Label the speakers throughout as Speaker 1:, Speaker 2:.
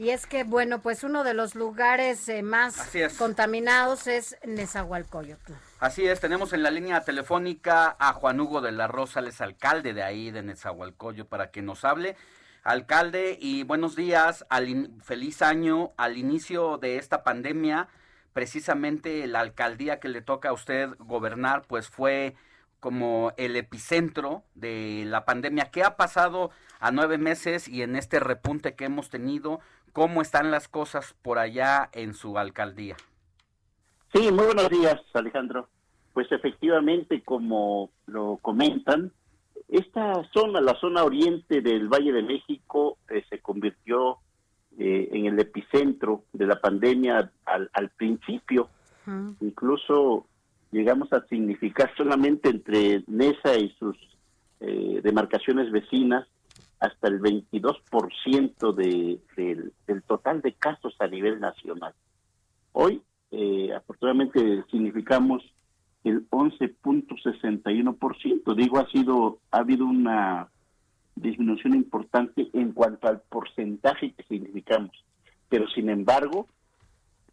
Speaker 1: Y es que, bueno, pues uno de los lugares eh, más contaminados es Nezahualcóyotl.
Speaker 2: Así es, tenemos en la línea telefónica a Juan Hugo de la Rosa, es alcalde de ahí, de Nezahualcóyotl, para que nos hable. Alcalde, y buenos días, al in- feliz año, al inicio de esta pandemia, precisamente la alcaldía que le toca a usted gobernar, pues fue como el epicentro de la pandemia. ¿Qué ha pasado a nueve meses y en este repunte que hemos tenido? ¿Cómo están las cosas por allá en su alcaldía?
Speaker 3: Sí, muy buenos días, Alejandro. Pues efectivamente, como lo comentan, esta zona, la zona oriente del Valle de México, eh, se convirtió eh, en el epicentro de la pandemia al, al principio. Incluso llegamos a significar solamente entre Nesa y sus eh, demarcaciones vecinas hasta el 22% de, del, del total de casos a nivel nacional. Hoy, eh, afortunadamente, significamos el 11.61%. Digo, ha sido, ha habido una disminución importante en cuanto al porcentaje que significamos. Pero, sin embargo,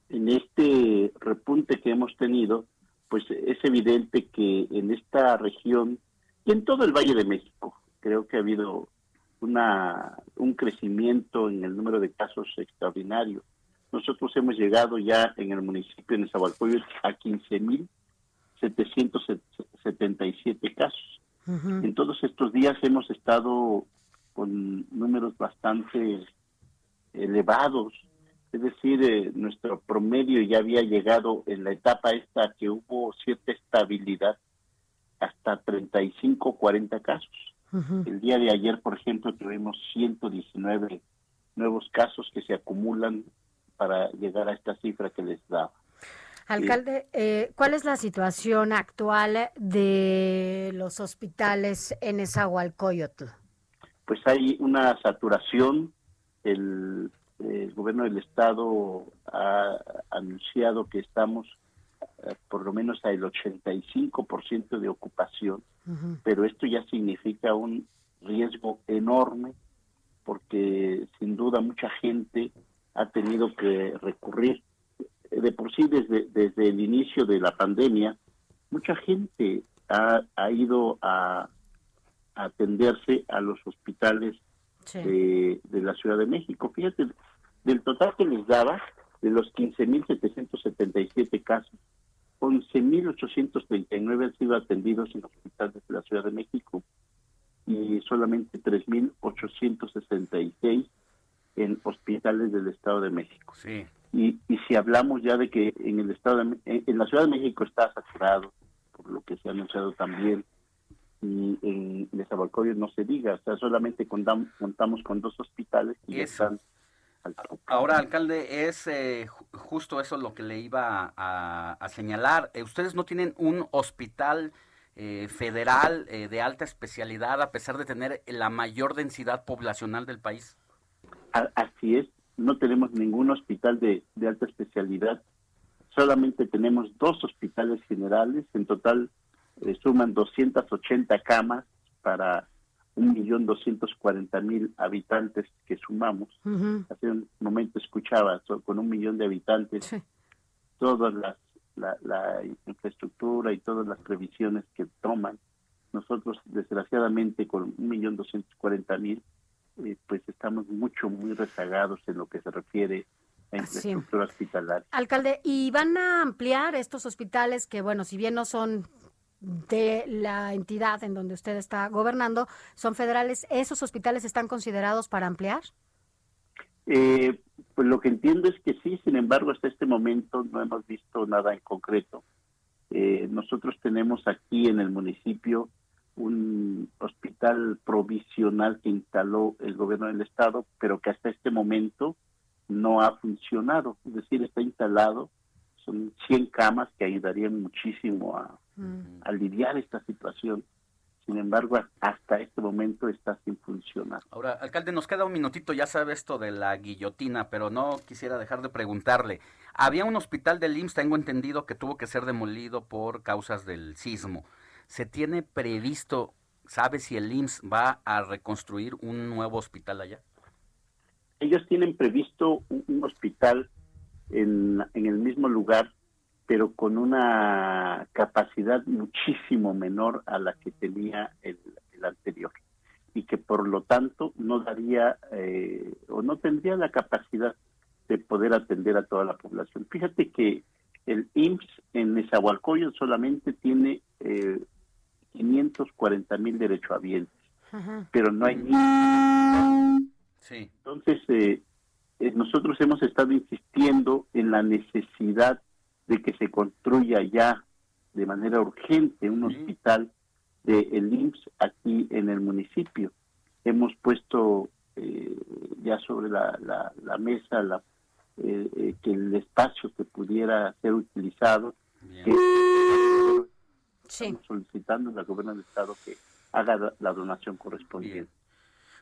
Speaker 3: en este repunte que hemos tenido, pues es evidente que en esta región y en todo el Valle de México, creo que ha habido una un crecimiento en el número de casos extraordinario. Nosotros hemos llegado ya en el municipio de Nezahualcóyotl a 15.777 casos. En todos estos días hemos estado con números bastante elevados, es decir, eh, nuestro promedio ya había llegado en la etapa esta que hubo cierta estabilidad hasta 35, 40 casos. El día de ayer, por ejemplo, tuvimos 119 nuevos casos que se acumulan para llegar a esta cifra que les da.
Speaker 1: Alcalde, eh, ¿cuál es la situación actual de los hospitales en Nezahualcóyotl?
Speaker 3: Pues hay una saturación. El, el gobierno del estado ha anunciado que estamos eh, por lo menos al 85% de ocupación, pero esto ya significa un riesgo enorme porque sin duda mucha gente ha tenido que recurrir de por sí desde, desde el inicio de la pandemia, mucha gente ha, ha ido a, a atenderse a los hospitales
Speaker 1: Sí.
Speaker 3: de, de la Ciudad de México. Fíjate, del total que les daba, de los 15.777 casos, 11.839 han sido atendidos en hospitales de la Ciudad de México y solamente 3.866 en hospitales del Estado de México.
Speaker 2: Sí.
Speaker 3: Y, y si hablamos ya de que en el estado de, en, la Ciudad de México está saturado, por lo que se ha anunciado también, y en Nezahualcóyotl no se diga, o sea, solamente contamos, contamos con dos hospitales y están.
Speaker 2: Ahora, alcalde, es eh, ju- justo eso lo que le iba a, señalar. Eh, ustedes no tienen un hospital eh, federal eh, de alta especialidad a pesar de tener la mayor densidad poblacional del país.
Speaker 3: Así es, no tenemos ningún hospital de, alta especialidad, solamente tenemos dos hospitales generales, en total suman 280 camas para 1.240.000 habitantes que sumamos.
Speaker 1: Ujú.
Speaker 3: Hace un momento escuchaba, so- con un millón de habitantes,
Speaker 1: Sí.
Speaker 3: todas las la, la infraestructura y todas las previsiones que toman. Nosotros, desgraciadamente, con 1.240.000, eh, pues estamos mucho, muy rezagados en lo que se refiere a infraestructura hospitalaria.
Speaker 1: Alcalde, ¿y van a ampliar estos hospitales que, bueno, si bien no son de la entidad en donde usted está gobernando, son federales, ¿esos hospitales están considerados para ampliar?
Speaker 3: Eh, pues lo que entiendo es que sí, sin embargo, hasta este momento no hemos visto nada en concreto. Eh, nosotros tenemos aquí en el municipio un hospital provisional que instaló el gobierno del estado, pero que hasta este momento no ha funcionado. Es decir, está instalado, son 100 camas que ayudarían muchísimo a, aliviar esta situación. Sin embargo, hasta este momento está sin funcionar.
Speaker 2: Ahora, alcalde, nos queda un minutito, ya sabe esto de la guillotina, pero no quisiera dejar de preguntarle. Había un hospital del IMSS, tengo entendido, que tuvo que ser demolido por causas del sismo. ¿Se tiene previsto, sabe si el IMSS va a reconstruir un nuevo hospital allá?
Speaker 3: Ellos tienen previsto un, hospital en, el mismo lugar, pero con una capacidad muchísimo menor a la que tenía el, anterior y que por lo tanto no daría eh, o no tendría la capacidad de poder atender a toda la población. Fíjate que el IMSS en Nezahualcóyotl solamente tiene eh, 540 mil derechohabientes, pero no hay ni... Sí. Entonces, eh, eh, nosotros hemos estado insistiendo en la necesidad de que se construya ya de manera urgente un hospital de el IMSS aquí en el municipio. Hemos puesto eh, ya sobre la, la, mesa la, que el espacio que pudiera ser utilizado, solicitando al gobierno del estado que haga la donación correspondiente.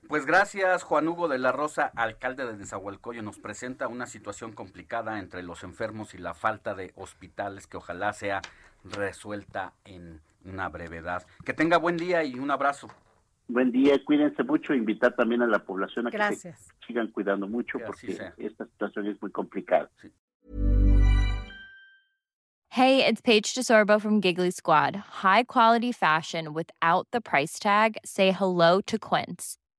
Speaker 2: Pues gracias, Juan Hugo de la Rosa, alcalde de Nezahualcóyotl. Nos presenta una situación complicada entre los enfermos y la falta de hospitales que ojalá sea resuelta en una brevedad. Que tenga buen día y un abrazo.
Speaker 3: Buen día, cuídense mucho, invitar también a la población a que se sigan cuidando mucho porque esta situación es muy complicada.
Speaker 4: Hey, it's Paige DeSorbo from Giggly Squad. High quality fashion without the price tag. Say hello to Quince.